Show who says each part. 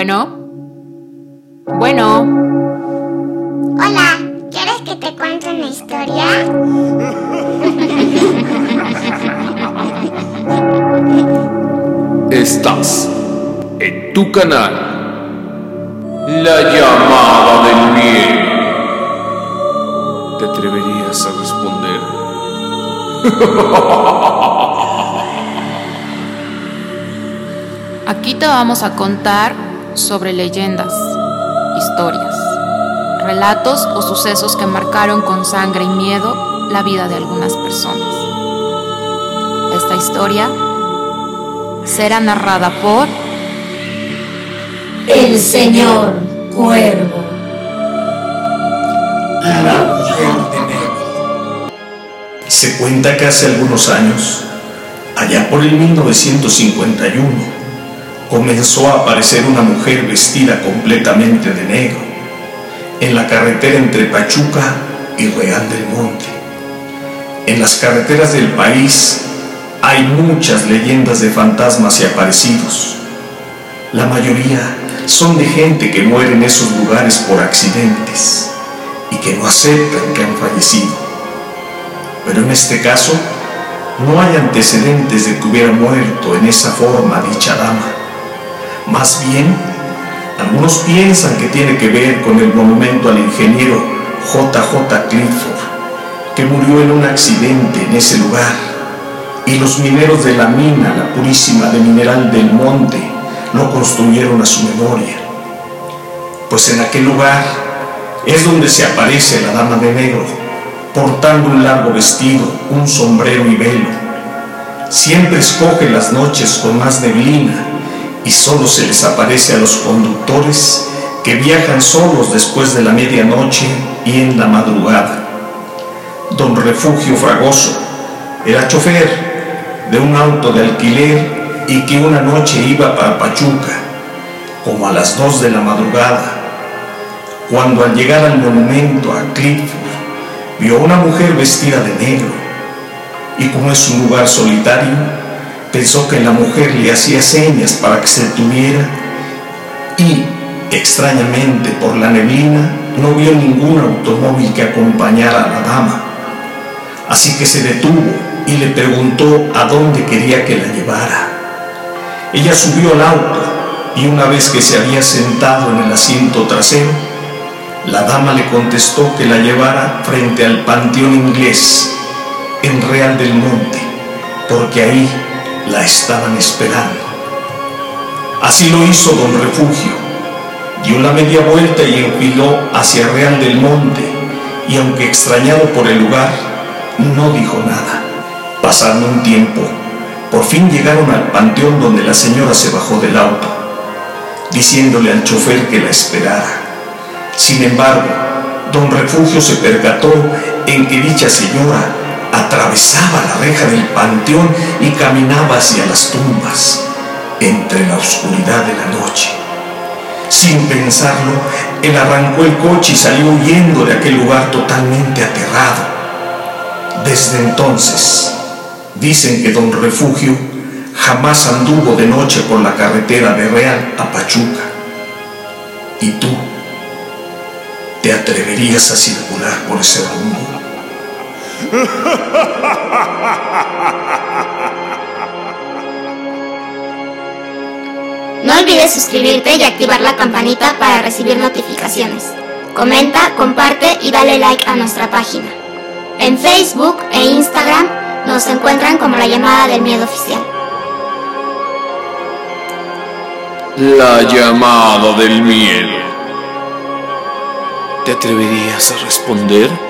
Speaker 1: Bueno. Bueno.
Speaker 2: Hola, ¿quieres que te cuente una historia?
Speaker 3: Estás en tu canal. La llamada del miedo. ¿Te atreverías a responder?
Speaker 1: Aquí te vamos a contar sobre leyendas, historias, relatos o sucesos que marcaron con sangre y miedo la vida de algunas personas. Esta historia será narrada por
Speaker 4: El Señor Cuervo.
Speaker 5: Se cuenta que hace algunos años, allá por el 1951, comenzó a aparecer una mujer vestida completamente de negro en la carretera entre Pachuca y Real del Monte. En las carreteras del país hay muchas leyendas de fantasmas y aparecidos. La mayoría son de gente que muere en esos lugares por accidentes y que no aceptan que han fallecido. Pero en este caso, no hay antecedentes de que hubiera muerto en esa forma dicha dama. Más bien, algunos piensan que tiene que ver con el monumento al ingeniero JJ Clifford, que murió en un accidente en ese lugar, y los mineros de la mina La Purísima de Mineral del Monte lo construyeron a su memoria. Pues en aquel lugar es donde se aparece la dama de negro, portando un largo vestido, un sombrero y velo. Siempre escoge las noches con más neblina y solo se les aparece a los conductores que viajan solos después de la medianoche y en la madrugada. Don Refugio Fragoso era chofer de un auto de alquiler y que una noche iba para Pachuca, como a las dos de la madrugada, cuando al llegar al monumento a Clifford vio una mujer vestida de negro y como es un lugar solitario, pensó que la mujer le hacía señas para que se detuviera y, extrañamente por la neblina, no vio ningún automóvil que acompañara a la dama. Así que se detuvo y le preguntó a dónde quería que la llevara. Ella subió al auto y una vez que se había sentado en el asiento trasero, la dama le contestó que la llevara frente al Panteón Inglés, en Real del Monte, porque ahí la estaban esperando. Así lo hizo don Refugio. Dio la media vuelta y enfiló hacia Real del Monte, y aunque extrañado por el lugar, no dijo nada. Pasando un tiempo, por fin llegaron al panteón donde la señora se bajó del auto, diciéndole al chofer que la esperara. Sin embargo, don Refugio se percató en que dicha señora atravesaba la reja del panteón y caminaba hacia las tumbas, entre la oscuridad de la noche. Sin pensarlo, él arrancó el coche y salió huyendo de aquel lugar totalmente aterrado. Desde entonces, dicen que don Refugio jamás anduvo de noche por la carretera de Real a Pachuca. ¿Y tú? ¿Te atreverías a circular por ese rumbo?
Speaker 2: No olvides suscribirte y activar la campanita para recibir notificaciones. Comenta, comparte y dale like a nuestra página. En Facebook e Instagram nos encuentran como la llamada del miedo oficial.
Speaker 3: La llamada del miedo. ¿Te atreverías a responder?